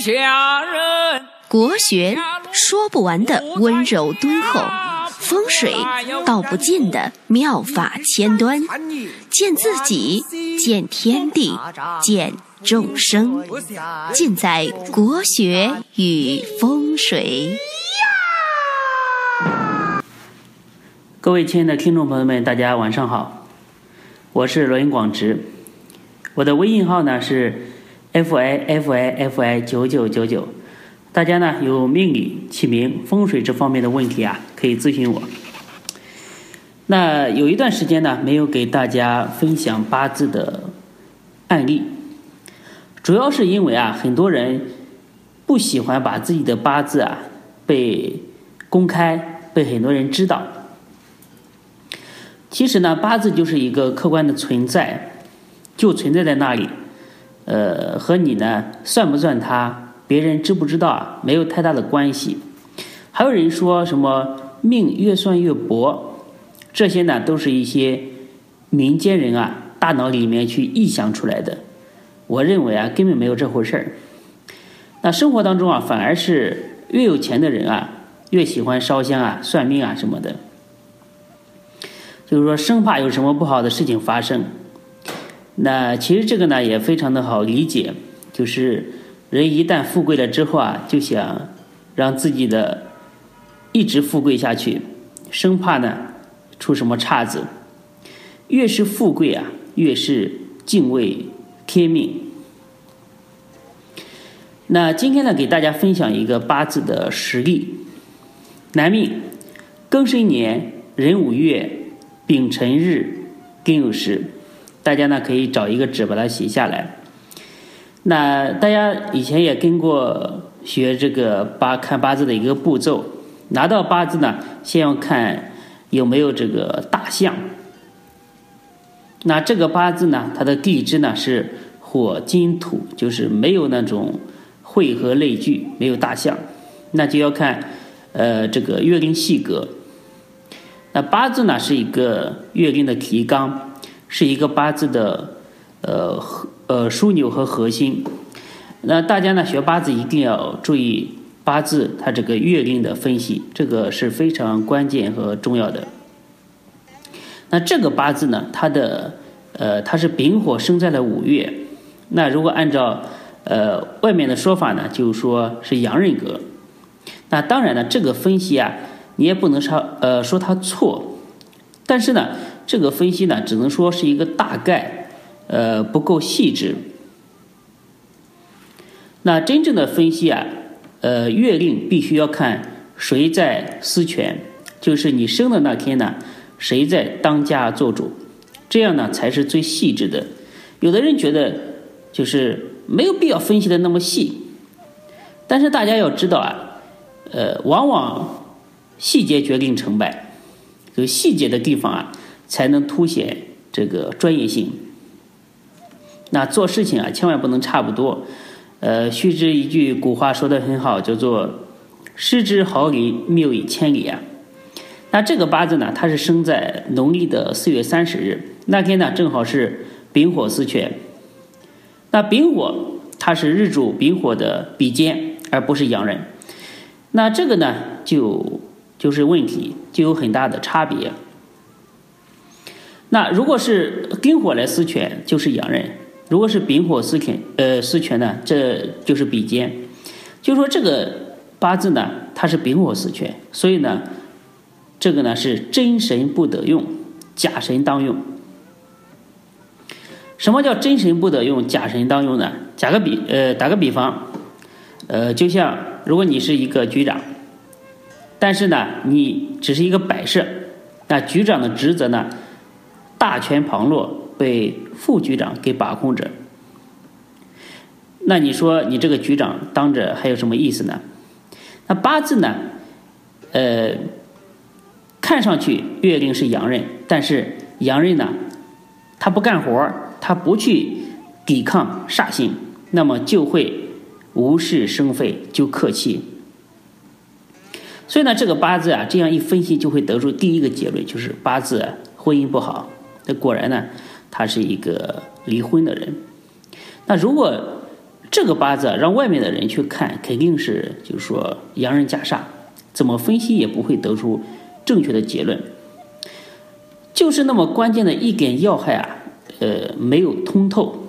下人。国学说不完的温柔敦厚，风水道不尽的妙法千端，见自己，见天地，见众生，尽在国学与风水。各位亲爱的听众朋友们，大家晚上好，我是罗云广直，我的微信号呢是 f i f i f i 九九九九，大家呢有命理、起名、风水这方面的问题啊，可以咨询我。那有一段时间呢，没有给大家分享八字的案例，主要是因为啊，很多人不喜欢把自己的八字啊被公开，被很多人知道。其实呢，八字就是一个客观的存在，就存在在那里，呃，和你呢算不算他，别人知不知道啊，没有太大的关系。还有人说什么命越算越薄，这些呢都是一些民间人啊大脑里面去臆想出来的。我认为啊根本没有这回事儿。那生活当中啊，反而是越有钱的人啊，越喜欢烧香啊、算命啊什么的。就是说，生怕有什么不好的事情发生。那其实这个呢也非常的好理解，就是人一旦富贵了之后啊，就想让自己的一直富贵下去，生怕呢出什么岔子。越是富贵啊，越是敬畏天命。那今天呢，给大家分享一个八字的实例：男命庚申年壬午月。丙辰日庚酉时，大家呢可以找一个纸把它写下来。那大家以前也跟过学这个八看八字的一个步骤，拿到八字呢，先要看有没有这个大象。那这个八字呢，它的地支呢是火金土，就是没有那种会和类聚，没有大象，那就要看呃这个月令细格。那八字呢是一个月令的提纲，是一个八字的呃呃枢纽和核心。那大家呢学八字一定要注意八字它这个月令的分析，这个是非常关键和重要的。那这个八字呢，它的呃它是丙火生在了五月。那如果按照呃外面的说法呢，就是说是阳人格。那当然呢，这个分析啊。你也不能说呃说它错，但是呢，这个分析呢，只能说是一个大概，呃不够细致。那真正的分析啊，呃月令必须要看谁在司权，就是你生的那天呢，谁在当家做主，这样呢才是最细致的。有的人觉得就是没有必要分析的那么细，但是大家要知道啊，呃往往。细节决定成败，就细节的地方啊，才能凸显这个专业性。那做事情啊，千万不能差不多。呃，须知一句古话说的很好，叫做“失之毫厘，谬以千里”啊。那这个八字呢，它是生在农历的四月三十日，那天呢正好是丙火司权。那丙火它是日主丙火的比肩，而不是阳人。那这个呢就。就是问题就有很大的差别。那如果是庚火来司权，就是阳刃；如果是丙火司权，呃，司权呢，这就是比肩。就说这个八字呢，它是丙火司权，所以呢，这个呢是真神不得用，假神当用。什么叫真神不得用，假神当用呢？打个比，呃，打个比方，呃，就像如果你是一个局长。但是呢，你只是一个摆设，那局长的职责呢，大权旁落，被副局长给把控着。那你说你这个局长当着还有什么意思呢？那八字呢，呃，看上去月令是阳刃，但是阳刃呢，他不干活，他不去抵抗煞星，那么就会无事生非，就克气。所以呢，这个八字啊，这样一分析就会得出第一个结论，就是八字婚姻不好。那果然呢，他是一个离婚的人。那如果这个八字让外面的人去看，肯定是就是说洋人加煞，怎么分析也不会得出正确的结论。就是那么关键的一点要害啊，呃，没有通透，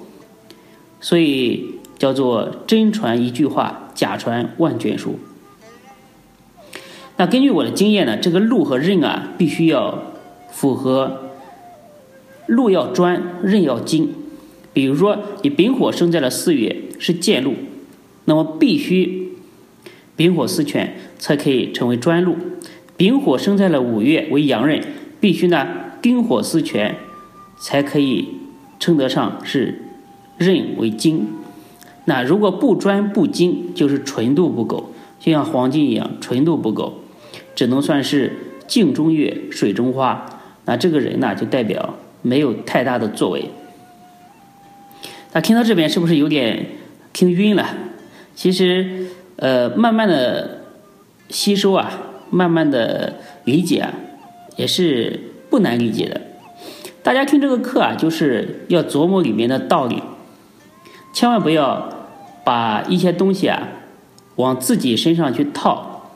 所以叫做真传一句话，假传万卷书。那根据我的经验呢，这个禄和刃啊，必须要符合禄要专，刃要精。比如说，你丙火生在了四月是剑禄，那么必须丙火四全才可以成为专禄；丙火生在了五月为阳刃，必须呢丁火四全才可以称得上是刃为精。那如果不专不精，就是纯度不够，就像黄金一样，纯度不够，只能算是镜中月，水中花。那这个人呢，就代表没有太大的作为。那听到这边是不是有点听晕了？其实，呃，慢慢的吸收啊，慢慢的理解啊，也是不难理解的。大家听这个课啊，就是要琢磨里面的道理，千万不要把一些东西啊往自己身上去套。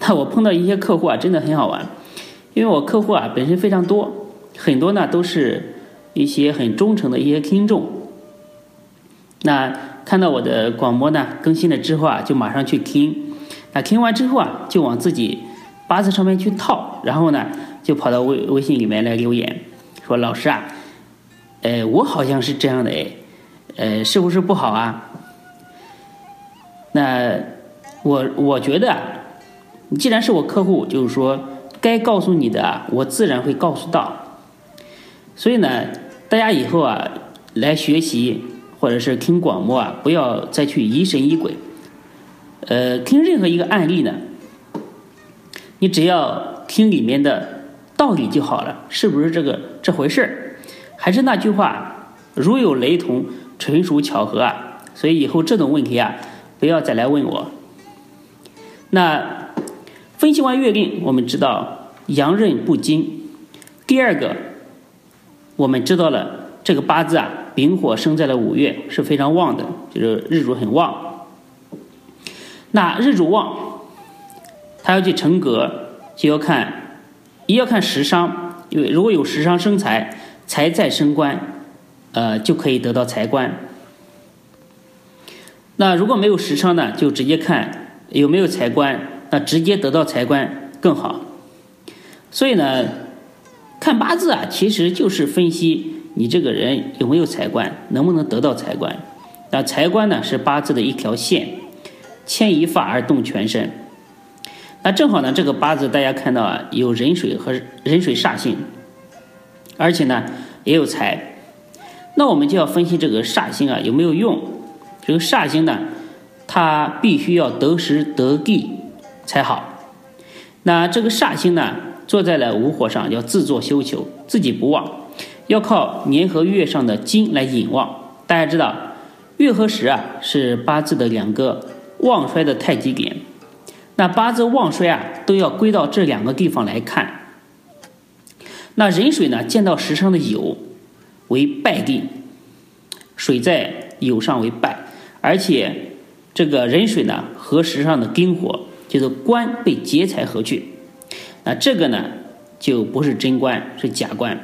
那我碰到一些客户啊，真的很好玩，因为我客户啊本身非常多，很多呢都是一些很忠诚的一些听众。那看到我的广播呢更新了之后啊，就马上去听。那听完之后啊，就往自己八字上面去套，然后呢，就跑到微微信里面来留言，说老师啊，呃，我好像是这样的哎，呃，是不是不好啊？那我我觉得，既然是我客户，就是说该告诉你的，我自然会告诉到。所以呢，大家以后啊来学习。或者是听广播啊，不要再去疑神疑鬼。呃，听任何一个案例呢，你只要听里面的道理就好了，是不是这个这回事儿？还是那句话，如有雷同，纯属巧合啊。所以以后这种问题啊，不要再来问我。那分析完月令，我们知道阳刃不精。第二个，我们知道了这个八字啊。丙火生在了五月是非常旺的，就是日主很旺。那日主旺，他要去成格，就要看一要看食伤，因为如果有食伤生财，财在升官，呃，就可以得到财官。那如果没有食伤呢，就直接看有没有财官，那直接得到财官更好。所以呢，看八字啊，其实就是分析。你这个人有没有财官？能不能得到财官？那财官呢？是八字的一条线，牵一发而动全身。那正好呢，这个八字大家看到啊，有壬水和壬水煞星，而且呢也有财。那我们就要分析这个煞星啊有没有用？这个煞星呢，它必须要得时得地才好。那这个煞星呢，坐在了午火上，要自作修求，自己不旺。要靠年和月上的金来引旺。大家知道，月和时啊是八字的两个旺衰的太极点。那八字旺衰啊都要归到这两个地方来看。那壬水呢见到时上的酉为败地，水在酉上为败，而且这个壬水呢和时上的丁火就是官被劫财合去，那这个呢就不是真官，是假官。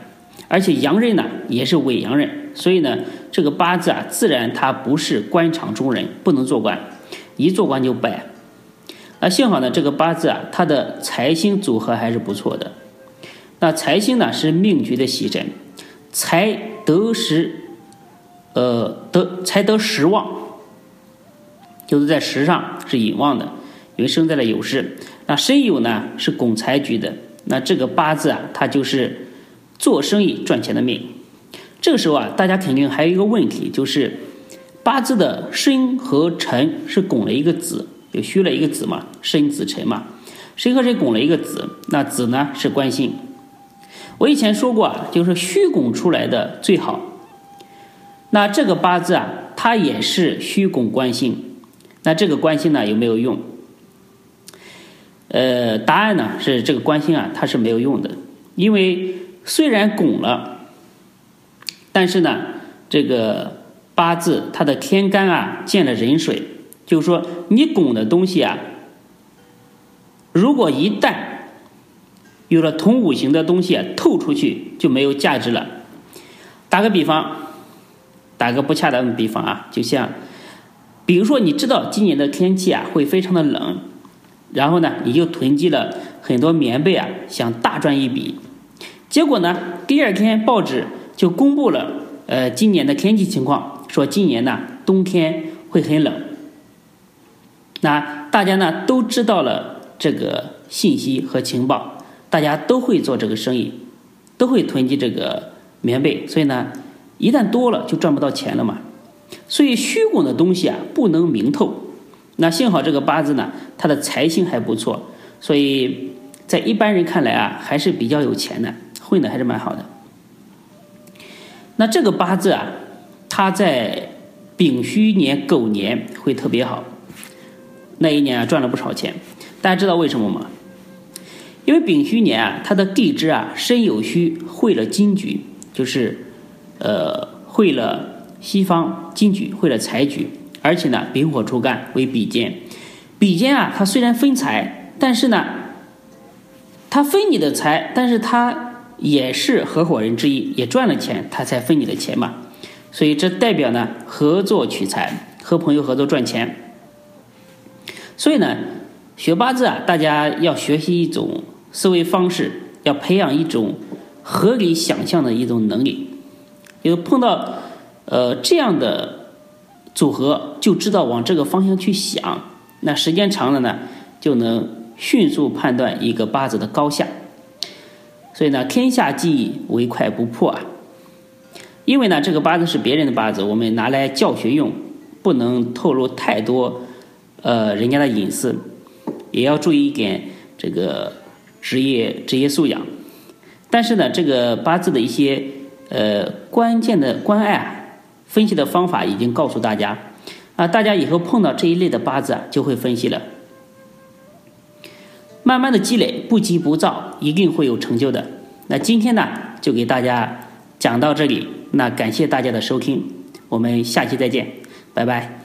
而且阳人呢也是伪阳人，所以呢这个八字啊自然他不是官场中人，不能做官，一做官就败。那幸好呢这个八字啊它的财星组合还是不错的。那财星呢是命局的喜神，财得时，呃得财得时旺，就是在时上是引旺的，因为生在了酉时。那申酉呢是拱财局的，那这个八字啊它就是。做生意赚钱的命，这个时候啊，大家肯定还有一个问题，就是八字的申和辰是拱了一个子，就虚了一个子嘛，申子辰嘛，申和辰拱了一个子，那子呢是官星。我以前说过啊，就是虚拱出来的最好。那这个八字啊，它也是虚拱官星，那这个官星呢有没有用？呃，答案呢是这个官星啊，它是没有用的，因为。虽然拱了，但是呢，这个八字它的天干啊见了壬水，就是说你拱的东西啊，如果一旦有了同五行的东西啊透出去，就没有价值了。打个比方，打个不恰当的比方啊，就像，比如说你知道今年的天气啊会非常的冷，然后呢你就囤积了很多棉被啊，想大赚一笔，结果呢第二天报纸就公布了呃今年的天气情况。说今年呢冬天会很冷，那大家呢都知道了这个信息和情报，大家都会做这个生意，都会囤积这个棉被，所以呢一旦多了就赚不到钱了嘛。所以虚拱的东西啊不能明透。那幸好这个八字呢，它的财星还不错，所以在一般人看来啊还是比较有钱的，混的还是蛮好的。那这个八字啊。他在丙戌年狗年会特别好，那一年啊赚了不少钱。大家知道为什么吗？因为丙戌年啊，它的地支啊申酉戌会了金局，就是呃会了西方金局，会了财局，而且呢丙火出干为比肩。比肩啊，它虽然分财，但是呢，它分你的财，但是它也是合伙人之一，也赚了钱，他才分你的钱嘛。所以这代表呢，合作取财，和朋友合作赚钱。所以呢，学八字啊，大家要学习一种思维方式，要培养一种合理想象的一种能力。有碰到呃这样的组合，就知道往这个方向去想。那时间长了呢，就能迅速判断一个八字的高下。所以呢，天下计唯快不破啊。因为呢，这个八字是别人的八字，我们拿来教学用，不能透露太多，呃，人家的隐私，也要注意一点这个职业职业素养。但是呢，这个八字的一些呃关键的关爱啊分析的方法已经告诉大家，啊，大家以后碰到这一类的八字啊，就会分析了。慢慢的积累，不急不躁，一定会有成就的。那今天呢，就给大家讲到这里。那感谢大家的收听，我们下期再见，拜拜。